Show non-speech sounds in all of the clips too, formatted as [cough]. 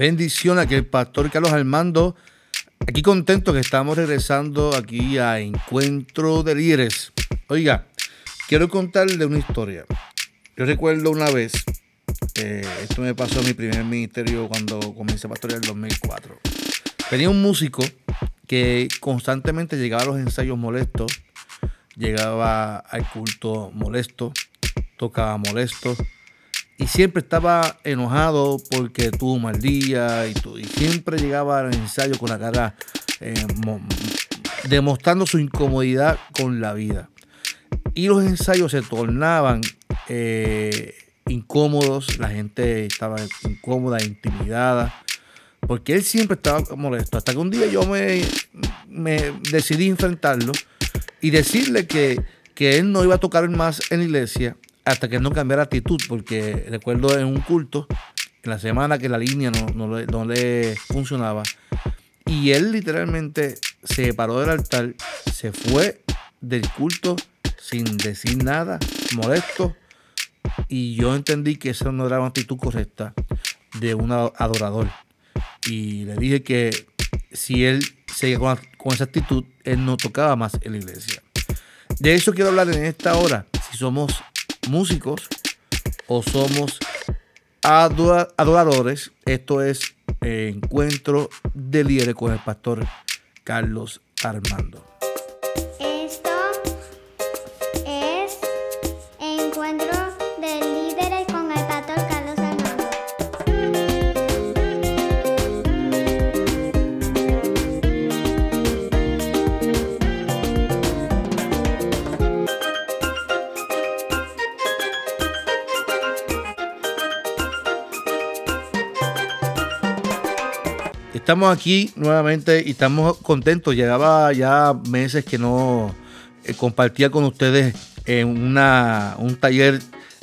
Bendición a que el pastor Carlos Armando. Aquí contento que estamos regresando aquí a Encuentro de Líderes. Oiga, quiero contarle una historia. Yo recuerdo una vez, eh, esto me pasó en mi primer ministerio cuando comencé a pastorear en el 2004. Tenía un músico que constantemente llegaba a los ensayos molestos, llegaba al culto molesto, tocaba molesto y siempre estaba enojado porque tuvo mal día y, siempre llegaba al ensayo con la cara eh, demostrando su incomodidad con la vida. Y los ensayos se tornaban eh, incómodos, la gente estaba incómoda, intimidada porque él siempre estaba molesto. Hasta que un día yo me, me decidí enfrentarlo y decirle que, él no iba a tocar más en la iglesia hasta que no cambiara actitud, porque recuerdo en un culto, en la semana que la línea no, le, funcionaba, y él literalmente se paró del altar, se fue del culto sin decir nada, molesto, y yo entendí que esa no era una actitud correcta de un adorador y le dije que si él seguía con, esa actitud, él no tocaba más en la iglesia. De eso quiero hablar en esta hora, si somos músicos o somos adoradores. Esto es Encuentro de Líderes con el pastor Carlos Armando. Estamos aquí nuevamente y estamos contentos. Llegaba ya meses que no eh, compartía con ustedes una, un taller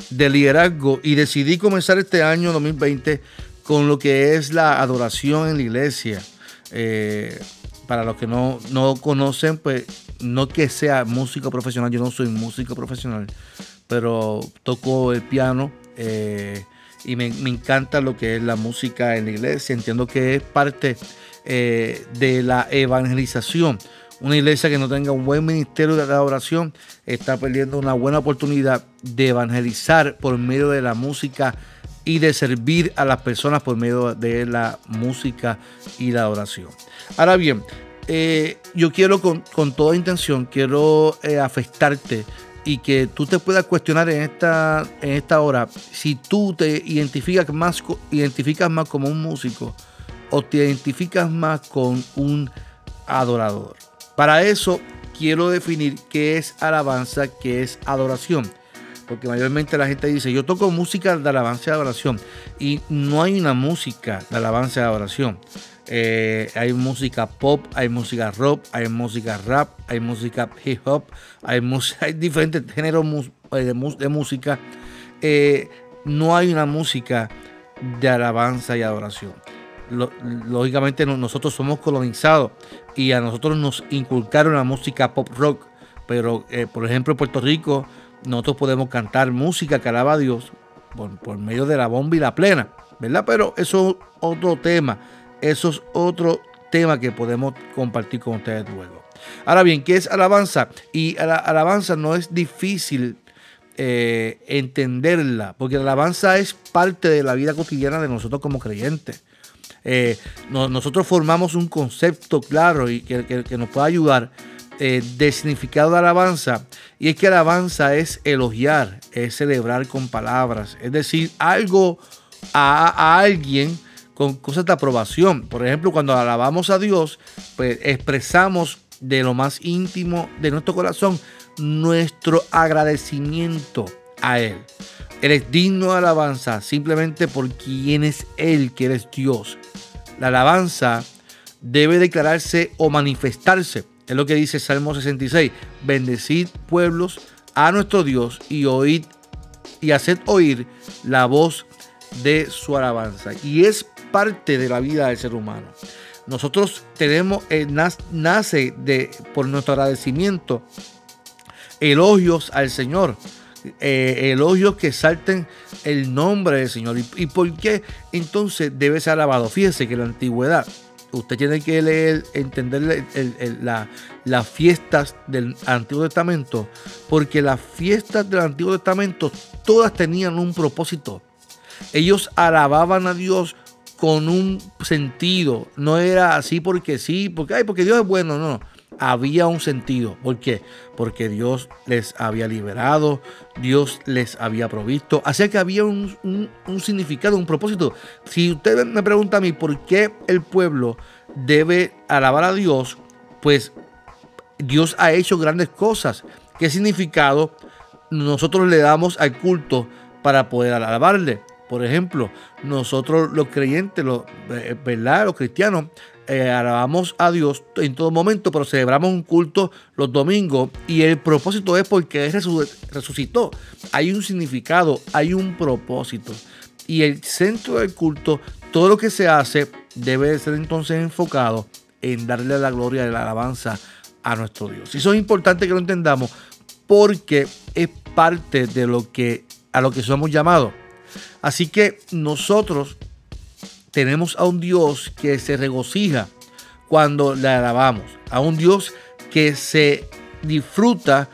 de liderazgo y decidí comenzar este año 2020 con lo que es la adoración en la iglesia. Eh, para los que no, no conocen, pues no que sea músico profesional, yo no soy músico profesional, pero toco el piano. Eh, y me, encanta lo que es la música en la iglesia. Entiendo que es parte eh, de la evangelización. Una iglesia que no tenga un buen ministerio de adoración está perdiendo una buena oportunidad de evangelizar por medio de la música y de servir a las personas por medio de la música y la adoración. Ahora bien, eh, yo quiero con, toda intención, quiero eh, afectarte y que tú te puedas cuestionar en esta, en esta hora si tú te identificas más, identificas más como un músico o te identificas más con un adorador. Para eso quiero definir qué es alabanza, qué es adoración. Porque mayormente la gente dice, yo toco música de alabanza y adoración. Y no hay una música de alabanza y adoración. Eh, hay música pop, hay música rock, hay música rap, hay música hip hop, hay, [laughs] hay diferentes géneros eh, de, música. Eh, no hay una música de alabanza y adoración. lógicamente nosotros somos colonizados y a nosotros nos inculcaron la música pop rock, pero por ejemplo en Puerto Rico nosotros podemos cantar música que alaba a Dios por, por medio de la bomba y la plena, ¿verdad? Pero eso es otro tema eso es otro tema que podemos compartir con ustedes luego. Ahora bien, ¿qué es alabanza? Y la alabanza no es difícil eh, entenderla, porque la alabanza es parte de la vida cotidiana de nosotros como creyentes. Eh, nosotros formamos un concepto claro y que, nos puede ayudar eh, de significado de alabanza. Y es que alabanza es elogiar, es celebrar con palabras, es decir, algo a, a alguien con cosas de aprobación. Por ejemplo, cuando alabamos a Dios, pues expresamos de lo más íntimo de nuestro corazón nuestro agradecimiento a Él. Él es digno de alabanza simplemente por quien es Él, que eres Dios. La alabanza debe declararse o manifestarse. Es lo que dice Salmo 66. Bendecid pueblos a nuestro Dios y oíd y haced oír la voz de su alabanza. Y es parte de la vida del ser humano. Nosotros tenemos, eh, nace de, por nuestro agradecimiento, elogios al Señor, eh, elogios que salten el nombre del Señor. ¿Y, por qué entonces debe ser alabado? Fíjese que en la antigüedad usted tiene que leer, entender las fiestas del Antiguo Testamento, porque las fiestas del Antiguo Testamento todas tenían un propósito. Ellos alababan a Dios con un sentido, no era así porque sí, porque, ay, porque Dios es bueno, no había un sentido. ¿Por qué? Porque Dios les había liberado, Dios les había provisto. Así que había un, significado, un propósito. Si usted me pregunta a mí por qué el pueblo debe alabar a Dios, pues Dios ha hecho grandes cosas. ¿Qué significado nosotros le damos al culto para poder alabarle? Por ejemplo, nosotros los creyentes, los, eh, ¿verdad? los cristianos, eh, alabamos a Dios en todo momento, pero celebramos un culto los domingos y el propósito es porque Él resucitó. Hay un significado, hay un propósito. Y el centro del culto, todo lo que se hace debe ser entonces enfocado en darle la gloria y la alabanza a nuestro Dios. Y eso es importante que lo entendamos porque es parte de lo que a lo que somos llamados. Así que nosotros tenemos a un Dios que se regocija cuando le alabamos, a un Dios que se disfruta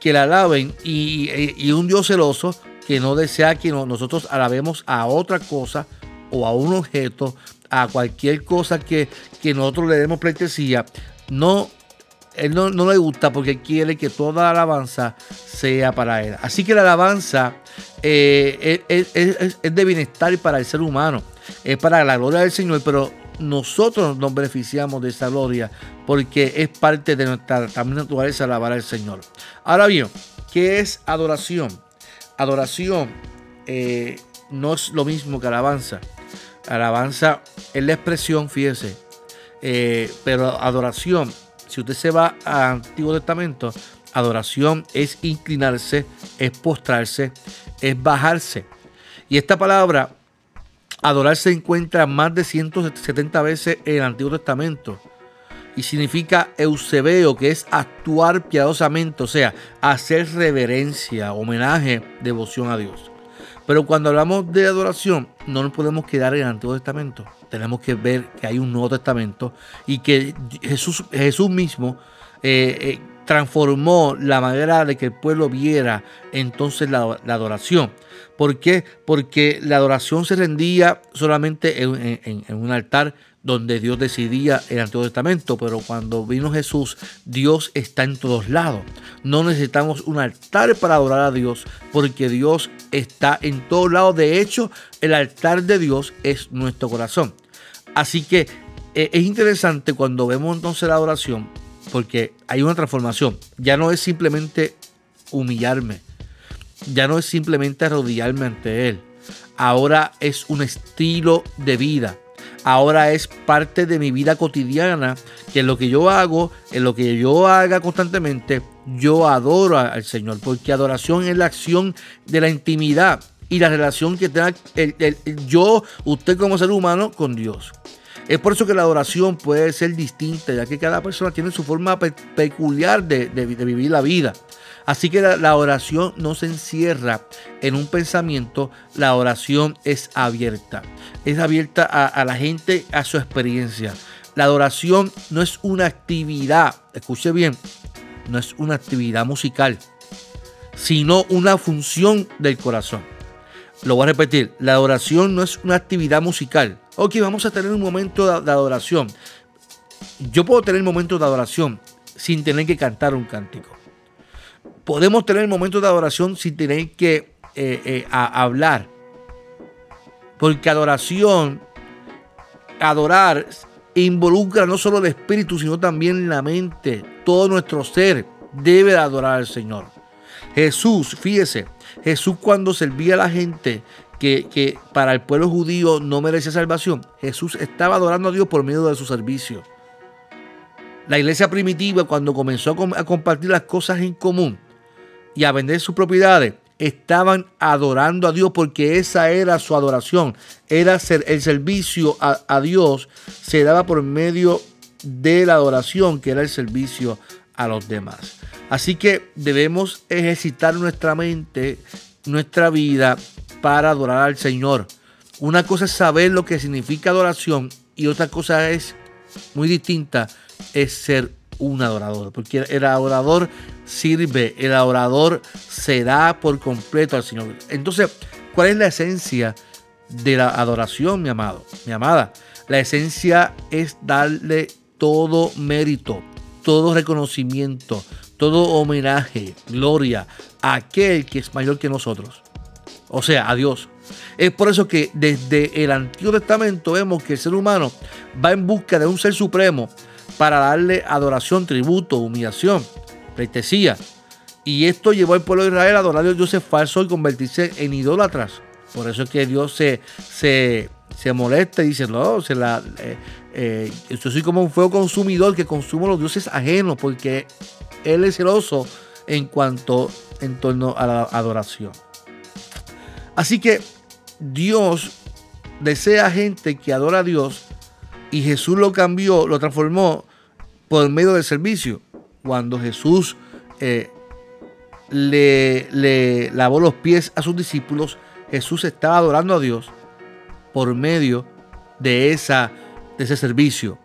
que le alaben y, un Dios celoso que no desea que nosotros alabemos a otra cosa o a un objeto, a cualquier cosa que, nosotros le demos pleitesía. No, él no, le gusta porque quiere que toda alabanza sea para él. Así que la alabanza eh, es, de bienestar para el ser humano es para la gloria del Señor, pero nosotros nos beneficiamos de esa gloria porque es parte de nuestra también naturaleza alabar al Señor. Ahora bien, ¿qué es adoración? Adoración eh, no es lo mismo que alabanza. Alabanza es la expresión, fíjese, eh, pero adoración, si usted se va al Antiguo Testamento, adoración es inclinarse, es postrarse, es bajarse. Y esta palabra Adorar se encuentra más de 170 veces en el Antiguo Testamento y significa eusebeo, que es actuar piadosamente, o sea, hacer reverencia, homenaje, devoción a Dios. Pero cuando hablamos de adoración, no nos podemos quedar en el Antiguo Testamento. Tenemos que ver que hay un Nuevo Testamento y que Jesús, Jesús mismo eh, eh, transformó la manera de que el pueblo viera entonces la, adoración. ¿Por qué? Porque la adoración se rendía solamente en, un altar donde Dios decidía el Antiguo Testamento, pero cuando vino Jesús, Dios está en todos lados. No necesitamos un altar para adorar a Dios, porque Dios está en todos lados. De hecho, el altar de Dios es nuestro corazón. Así que eh, es interesante cuando vemos entonces la adoración, porque hay una transformación. Ya no es simplemente humillarme, ya no es simplemente arrodillarme ante Él. Ahora es un estilo de vida. Ahora es parte de mi vida cotidiana, que lo que yo hago, en lo que yo haga constantemente, yo adoro al Señor, porque adoración es la acción de la intimidad y la relación que tenga yo, usted como ser humano, con Dios. Es por eso que la adoración puede ser distinta, ya que cada persona tiene su forma peculiar de, vivir la vida. Así que la, oración no se encierra en un pensamiento, la oración es abierta. Es abierta a, la gente, a su experiencia. La adoración no es una actividad, escuche bien, no es una actividad musical, sino una función del corazón. Lo voy a repetir, la adoración no es una actividad musical, ok, vamos a tener un momento de, adoración. Yo puedo tener momentos de adoración sin tener que cantar un cántico. Podemos tener momentos de adoración sin tener que eh, eh, hablar. Porque adoración, adorar, involucra no solo el espíritu, sino también la mente. Todo nuestro ser debe adorar al Señor. Jesús, fíjese, Jesús cuando servía a la gente que, para el pueblo judío no merecía salvación, Jesús estaba adorando a Dios por medio de su servicio. La iglesia primitiva, cuando comenzó a compartir las cosas en común y a vender sus propiedades, estaban adorando a Dios porque esa era su adoración. Era el servicio a, Dios se daba por medio de la adoración, que era el servicio a los demás. Así que debemos ejercitar nuestra mente, nuestra vida para adorar al Señor. Una cosa es saber lo que significa adoración y otra cosa es muy distinta, es ser un adorador. Porque el adorador sirve, el adorador se da por completo al Señor. Entonces, ¿cuál es la esencia de la adoración, mi amado, mi amada? La esencia es darle todo mérito, todo reconocimiento, todo homenaje, gloria a aquel que es mayor que nosotros. O sea, a Dios. Es por eso que desde el Antiguo Testamento vemos que el ser humano va en busca de un ser supremo para darle adoración, tributo, humillación, pleitesía. Y esto llevó al pueblo de Israel a adorar a dioses falsos y convertirse en idólatras. Por eso es que Dios se, se, molesta y dice, no, se eh, eh, yo soy como un fuego consumidor que consume los dioses ajenos, porque Él es celoso en cuanto en torno a la adoración. Así que Dios desea gente que adora a Dios y Jesús lo cambió, lo transformó por medio del servicio. Cuando Jesús eh, le, le lavó los pies a sus discípulos, Jesús estaba adorando a Dios por medio de, esa, de ese servicio.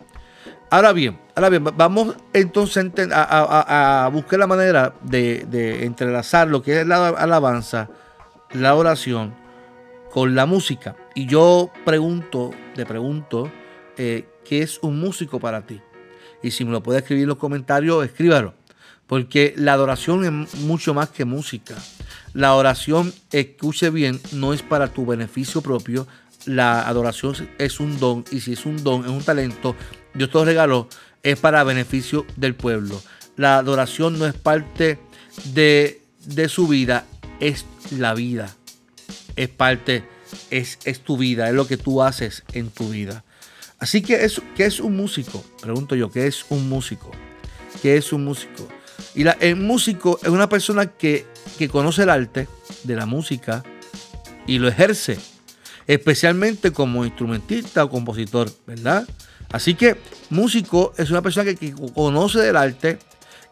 Ahora bien, ahora bien, vamos entonces a, buscar la manera de, entrelazar lo que es la alabanza, la oración, con la música. Y yo pregunto, te pregunto, eh, ¿qué es un músico para ti? Y si me lo puede escribir en los comentarios, escríbalo. Porque la adoración es mucho más que música. La oración, escuche bien, no es para tu beneficio propio. La adoración es un don. Y si es un don, es un talento, Dios te lo regaló, es para beneficio del pueblo. La adoración no es parte de, de su vida, es la vida es parte, es, es tu vida, es lo que tú haces en tu vida. Así que, es, ¿qué es un músico? Pregunto yo, ¿qué es un músico? ¿Qué es un músico? Y la, el músico es una persona que, que conoce el arte de la música y lo ejerce, especialmente como instrumentista o compositor, ¿verdad? Así que músico es una persona que, conoce del arte,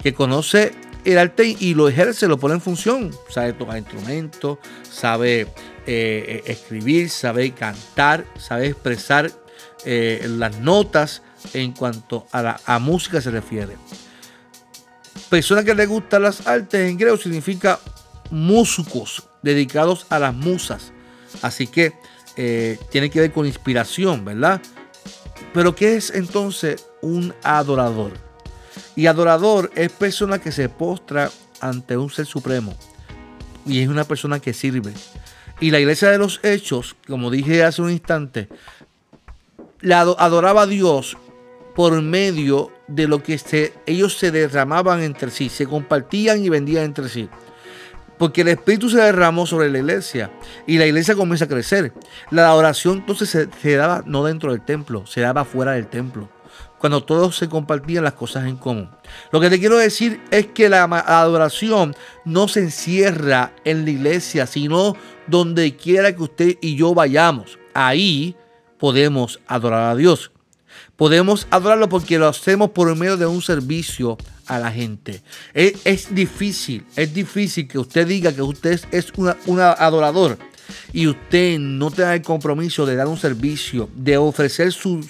que conoce el arte y lo ejerce, lo pone en función. Sabe tocar instrumentos, sabe eh, eh, escribir, sabe cantar, sabe expresar eh, las notas en cuanto a la música se refiere. Persona que le gustan las artes en griego significa músicos dedicados a las musas. Así que tiene que ver con inspiración, ¿verdad? Pero ¿qué es entonces un adorador? Y adorador es persona que se postra ante un ser supremo. Y es una persona que sirve. Y la iglesia de los hechos, como dije hace un instante, la adoraba a Dios por medio de lo que ellos se derramaban entre sí, se compartían y vendían entre sí. Porque el Espíritu se derramó sobre la iglesia y la iglesia comienza a crecer. La adoración entonces se, daba no dentro del templo, se daba fuera del templo cuando todos se compartían las cosas en común. Lo que te quiero decir es que la adoración no se encierra en la iglesia, sino donde quiera que usted y yo vayamos. Ahí podemos adorar a Dios. Podemos adorarlo porque lo hacemos por medio de un servicio a la gente. Es, difícil, es difícil que usted diga que usted es un adorador y usted no tenga el compromiso de dar un servicio, de ofrecer su,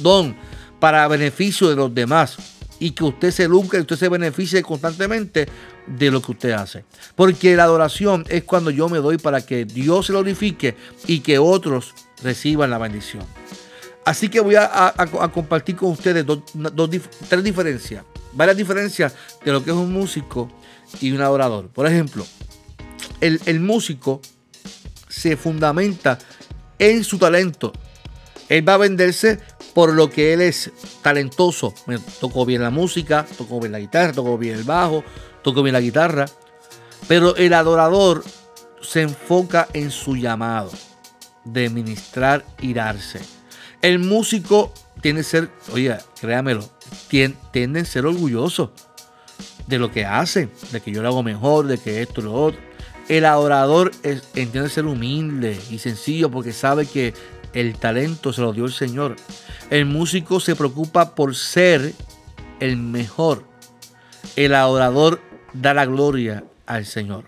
don para beneficio de los demás y que usted se lucre, usted se beneficie constantemente de lo que usted hace. Porque la adoración es cuando yo me doy para que Dios se glorifique y que otros reciban la bendición. Así que voy a, compartir con ustedes tres diferencias, varias diferencias de lo que es un músico y un adorador. Por ejemplo, el, el músico se fundamenta en su talento. Él va a venderse por lo que él es talentoso. Me tocó bien la música, tocó bien la guitarra, tocó bien el bajo, tocó bien la guitarra. Pero el adorador se enfoca en su llamado de ministrar y darse. El músico tiene que ser, oye, créamelo, tiende a ser orgulloso de lo que hace, de que yo lo hago mejor, de que esto lo otro. El adorador es, entiende ser humilde y sencillo porque sabe que el talento se lo dio el Señor. El músico se preocupa por ser el mejor. El adorador da la gloria al Señor.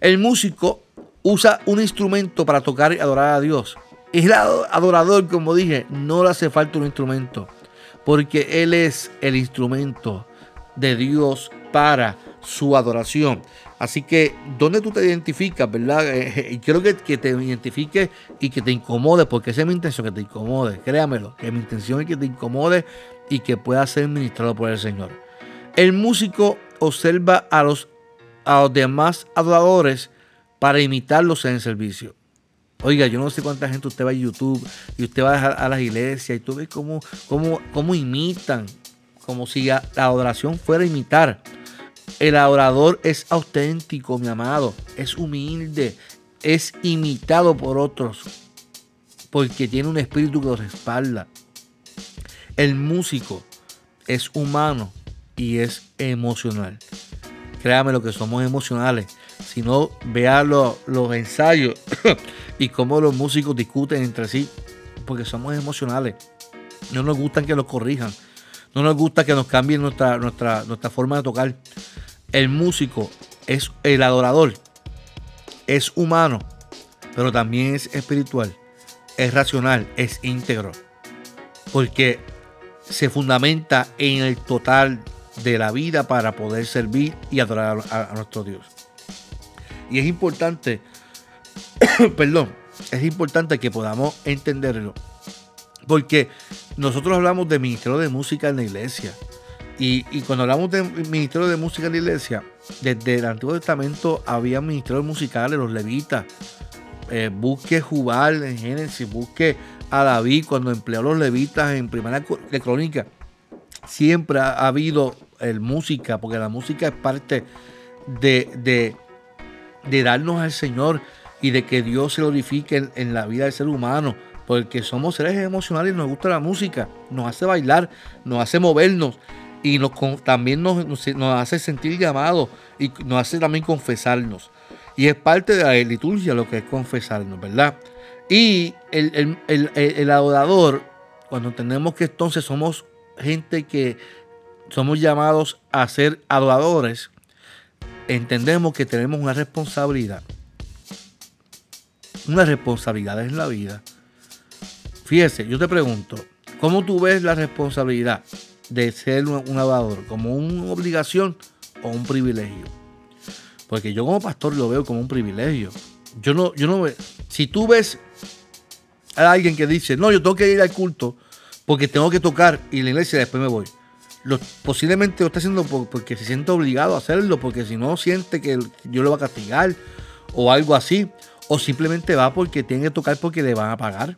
El músico usa un instrumento para tocar y adorar a Dios. El adorador, como dije, no le hace falta un instrumento, porque Él es el instrumento de Dios para su adoración. Así que, ¿dónde tú te identificas, verdad? Eh, eh, quiero que, que, te identifiques y que te incomode, porque esa es mi intención, que te incomode. Créamelo, que mi intención es que te incomode y que pueda ser ministrado por el Señor. El músico observa a los, a los demás adoradores para imitarlos en el servicio. Oiga, yo no sé cuánta gente usted va a YouTube y usted va a, las iglesias y tú ves cómo, cómo, cómo imitan, como si la adoración fuera imitar. El adorador es auténtico, mi amado, es humilde, es imitado por otros, porque tiene un espíritu que lo respalda. El músico es humano y es emocional. Créame lo que somos emocionales. Si no, vea los, ensayos [coughs] y cómo los músicos discuten entre sí, porque somos emocionales. No nos gustan que nos corrijan. No nos gusta que nos cambien nuestra, nuestra, nuestra forma de tocar. El músico es el adorador. Es humano, pero también es espiritual. Es racional, es íntegro. Porque se fundamenta en el total de la vida para poder servir y adorar a, nuestro Dios. Y es importante, [coughs] perdón, es importante que podamos entenderlo. Porque nosotros hablamos de ministerio de música en la iglesia. Y, cuando hablamos de ministerio de música en la iglesia, desde el Antiguo Testamento había ministerios musicales, los levitas. Eh, busque Jubal en Génesis, busque a David cuando empleó los levitas en Primera de Crónica. Siempre ha, habido el música, porque la música es parte de, de, darnos al Señor y de que Dios se glorifique en, la vida del ser humano. Porque somos seres emocionales y nos gusta la música, nos hace bailar, nos hace movernos y nos, también nos, hace sentir llamados y nos hace también confesarnos. Y es parte de la liturgia lo que es confesarnos, ¿verdad? Y el, el adorador, cuando entendemos que entonces somos gente que somos llamados a ser adoradores, entendemos que tenemos una responsabilidad. Una responsabilidad en la vida. Fíjese, yo te pregunto, ¿cómo tú ves la responsabilidad de ser un adorador? ¿Como una obligación o un privilegio? Porque yo como pastor lo veo como un privilegio. Yo no, yo no. Si tú ves a alguien que dice, no, yo tengo que ir al culto porque tengo que tocar y la iglesia después me voy posiblemente lo está haciendo porque se siente obligado a hacerlo, porque si no siente que yo lo va a castigar o algo así, o simplemente va porque tiene que tocar porque le van a pagar.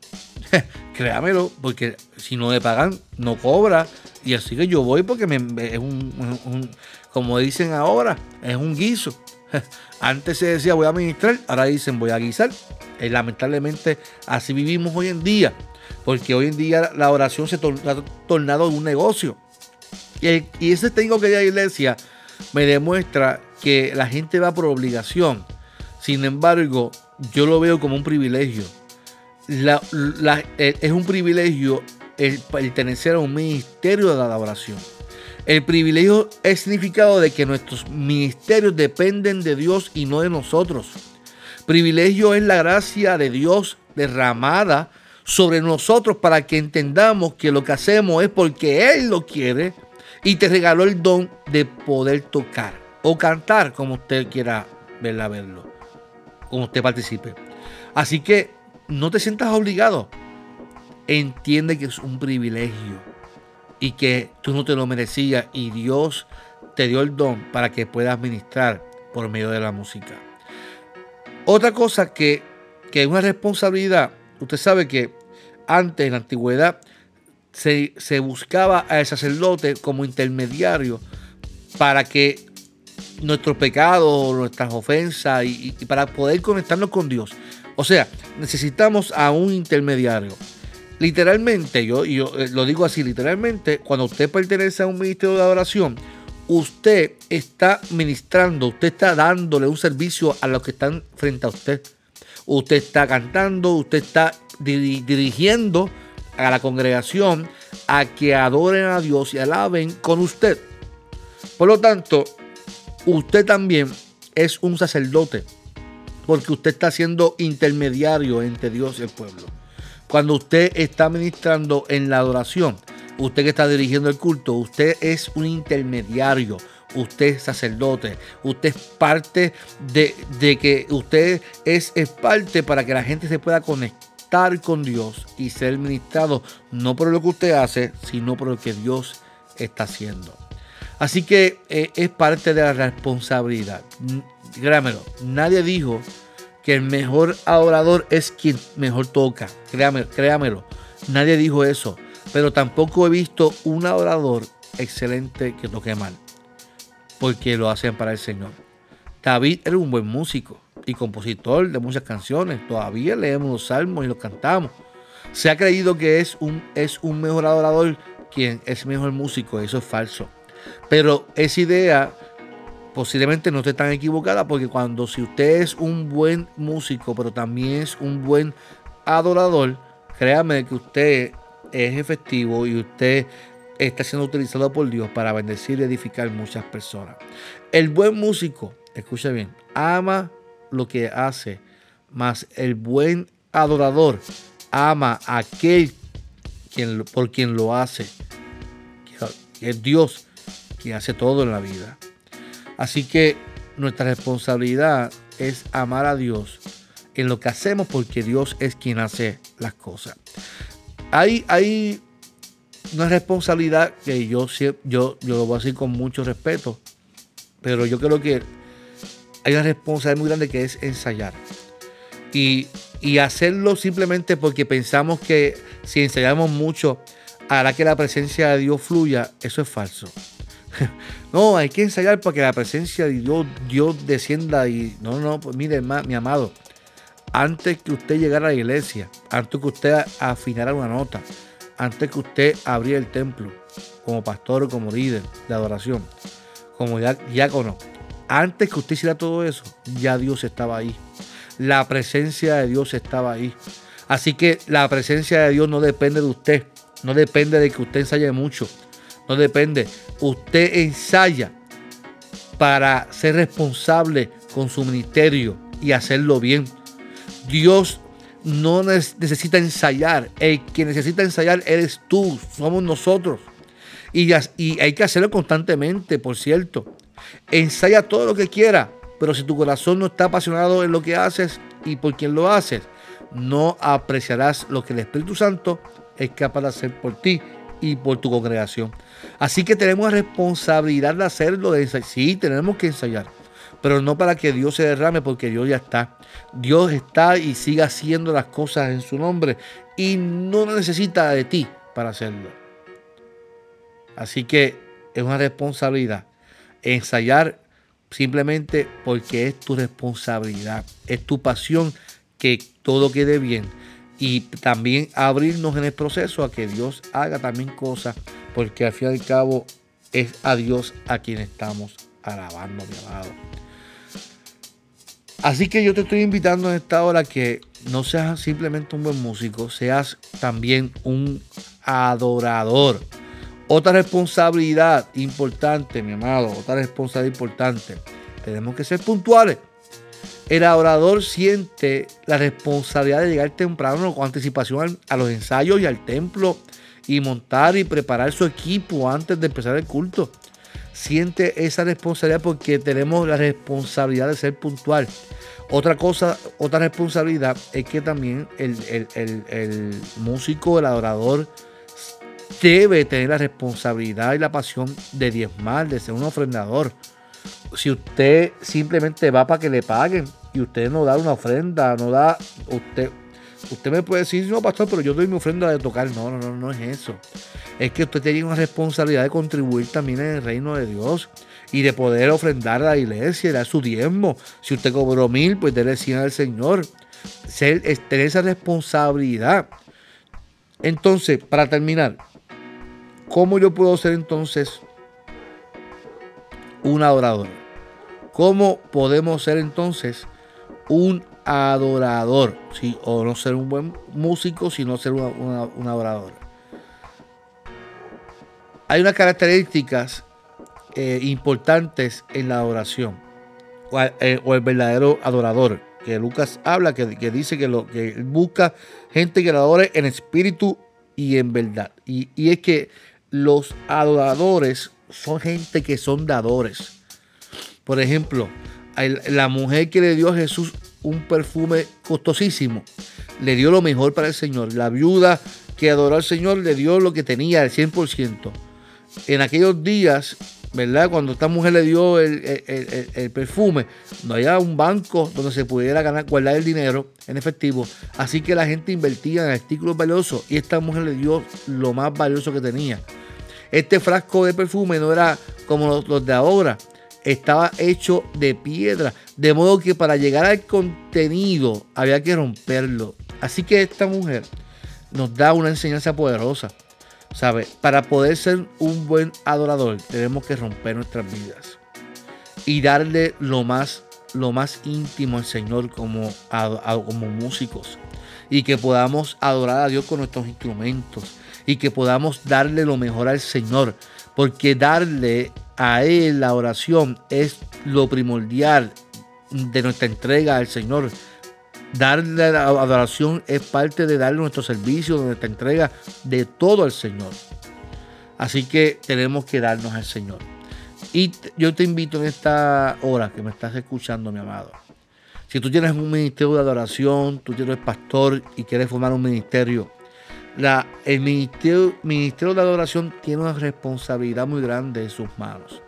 [laughs] Créamelo, porque si no le pagan, no cobra. Y así que yo voy porque me, es un, como dicen ahora, es un guiso. [laughs] Antes se decía voy a administrar, ahora dicen voy a guisar. Y lamentablemente así vivimos hoy en día, porque hoy en día la oración se ha tornado un negocio. Y, ese tengo que a la iglesia me demuestra que la gente va por obligación. Sin embargo, yo lo veo como un privilegio. Eh, es un privilegio el pertenecer a un ministerio de adoración. El privilegio es significado de que nuestros ministerios dependen de Dios y no de nosotros. Privilegio es la gracia de Dios derramada sobre nosotros para que entendamos que lo que hacemos es porque Él lo quiere y te regaló el don de poder tocar o cantar como usted quiera verlo, como usted participe. Así que no te sientas obligado. Entiende que es un privilegio y que tú no te lo merecías y Dios te dio el don para que puedas ministrar por medio de la música. Otra cosa que, que es una responsabilidad, usted sabe que antes en la antigüedad se, buscaba al sacerdote como intermediario para que nuestros pecados, nuestras ofensas y, para poder conectarnos con Dios. O sea, necesitamos a un intermediario. Literalmente, yo, eh, lo digo así, literalmente, cuando usted pertenece a un ministerio de adoración, usted está ministrando, usted está dándole un servicio a los que están frente a usted. Usted está cantando, usted está dirigiendo a la congregación a que adoren a Dios y alaben con usted. Por lo tanto, usted también es un sacerdote. porque usted está siendo intermediario entre Dios y el pueblo. Cuando usted está ministrando en la adoración, usted que está dirigiendo el culto, usted es un intermediario usted es sacerdote, usted es parte de, que usted es, es, parte para que la gente se pueda conectar con Dios y ser ministrado, no por lo que usted hace, sino por lo que Dios está haciendo. Así que eh, es parte de la responsabilidad. Créamelo, nadie dijo que el mejor adorador es quien mejor toca. Créamelo, créamelo. Nadie dijo eso. Pero tampoco he visto un adorador excelente que toque mal. Porque lo hacen para el Señor. David era un buen músico y compositor de muchas canciones. Todavía leemos los salmos y los cantamos. Se ha creído que es un, es un mejor adorador quien es mejor músico. Eso es falso. Pero esa idea posiblemente no esté tan equivocada porque cuando si usted es un buen músico, pero también es un buen adorador, créame que usted es efectivo y usted está siendo utilizado por Dios para bendecir y edificar muchas personas. El buen músico, escucha bien, ama lo que hace, más el buen adorador ama a aquel quien, por quien lo hace, que es Dios que hace todo en la vida. Así que nuestra responsabilidad es amar a Dios en lo que hacemos porque Dios es quien hace las cosas. Hay, hay una responsabilidad que yo, yo, yo lo voy a decir con mucho respeto, pero yo creo que hay una responsabilidad muy grande que es ensayar. Y, y hacerlo simplemente porque pensamos que si ensayamos mucho hará que la presencia de Dios fluya, eso es falso. [laughs] no, hay que ensayar para que la presencia de Dios, Dios descienda y no, no, pues mire, mi amado, antes que usted llegara a la iglesia, antes que usted afinara una nota, antes que usted abriera el templo como pastor, como líder de adoración, como diácono, antes que usted hiciera todo eso, ya Dios estaba ahí. La presencia de Dios estaba ahí. Así que la presencia de Dios no depende de usted, no depende de que usted ensaye mucho, no depende. Usted ensaya para ser responsable con su ministerio y hacerlo bien. Dios no necesita ensayar. El que necesita ensayar eres tú, somos nosotros. Y, hay que hacerlo constantemente, por cierto. Ensaya todo lo que quiera, pero si tu corazón no está apasionado en lo que haces y por quien lo haces, no apreciarás lo que el Espíritu Santo es capaz de hacer por ti y por tu congregación. Así que tenemos la responsabilidad de hacerlo. De sí, tenemos que ensayar, pero no para que Dios se derrame, porque Dios ya está. Dios está y sigue haciendo las cosas en su nombre y no necesita de ti para hacerlo. Así que es una responsabilidad ensayar simplemente porque es tu responsabilidad, es tu pasión que todo quede bien y también abrirnos en el proceso a que Dios haga también cosas, porque al fin y al cabo es a Dios a quien estamos alabando, mi amado. Así que yo te estoy invitando en esta hora que no seas simplemente un buen músico, seas también un adorador. Otra responsabilidad importante, mi amado, otra responsabilidad importante. Tenemos que ser puntuales. El adorador siente la responsabilidad de llegar temprano con anticipación a los ensayos y al templo y montar y preparar su equipo antes de empezar el culto. Siente esa responsabilidad porque tenemos la responsabilidad de ser puntual. Otra cosa, otra responsabilidad es que también el, el músico, el adorador, debe tener la responsabilidad y la pasión de diezmar, de ser un ofrendador si usted simplemente va para que le paguen y usted no da una ofrenda, no da, usted, usted me puede decir, no, pastor, pero yo doy mi ofrenda de tocar. No, no, no, no es eso. Es que usted tiene una responsabilidad de contribuir también en el reino de Dios y de poder ofrendar a la iglesia dar su diezmo. Si usted cobró mil, pues déle cien al Señor. Ser, tener esa responsabilidad. Entonces, para terminar, ¿cómo yo puedo ser entonces un adorador. ¿Cómo podemos ser entonces un adorador? ¿sí? O no ser un buen músico, sino ser un adorador. Hay unas características eh, importantes en la adoración. O, eh, o, el verdadero adorador. que Lucas habla, que, dice que, lo, que busca gente que lo adore en espíritu y en verdad. Y es que los adoradores son gente que son dadores. Por ejemplo, la mujer que le dio a Jesús un perfume costosísimo, le dio lo mejor para el Señor. La viuda que adoró al Señor le dio lo que tenía al 100%. En aquellos días, ¿verdad? Cuando esta mujer le dio el, perfume, no había un banco donde se pudiera ganar, guardar el dinero en efectivo. Así que la gente invertía en artículos valiosos y esta mujer le dio lo más valioso que tenía. Este frasco de perfume no era como los de ahora, estaba hecho de piedra, de modo que para llegar al contenido había que romperlo. Así que esta mujer nos da una enseñanza poderosa. ¿Sabe? Para poder ser un buen adorador tenemos que romper nuestras vidas y darle lo más, lo más íntimo al Señor como, como músicos y que podamos adorar a Dios con nuestros instrumentos y que podamos darle lo mejor al Señor porque darle a Él la oración es lo primordial de nuestra entrega al Señor. Darle la adoración es parte de darle nuestro servicio, de nuestra entrega de todo al Señor. Así que tenemos que darnos al Señor. Y yo te invito en esta hora que me estás escuchando, mi amado. Si tú tienes un ministerio de adoración, tú eres pastor y quieres formar un ministerio, la, el ministerio, de adoración tiene una responsabilidad muy grande en sus manos.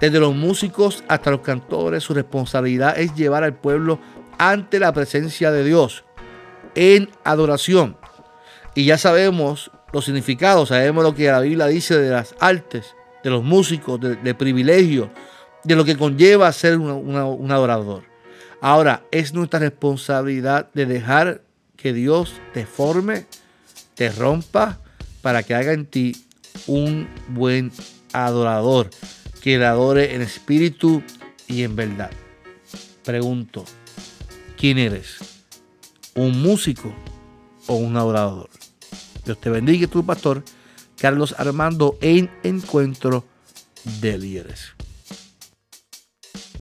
Desde los músicos hasta los cantores, su responsabilidad es llevar al pueblo ante la presencia de Dios en adoración. Y ya sabemos los significados, sabemos lo que la Biblia dice de las artes, de los músicos, de, privilegio, de lo que conlleva ser un adorador. Ahora, es nuestra responsabilidad de dejar que Dios te forme, te rompa, para que haga en ti un buen adorador, que le adore en espíritu y en verdad. Pregunto, ¿quién eres? ¿Un músico o un adorador? Dios te bendiga, tu pastor Carlos Armando en Encuentro de Líderes.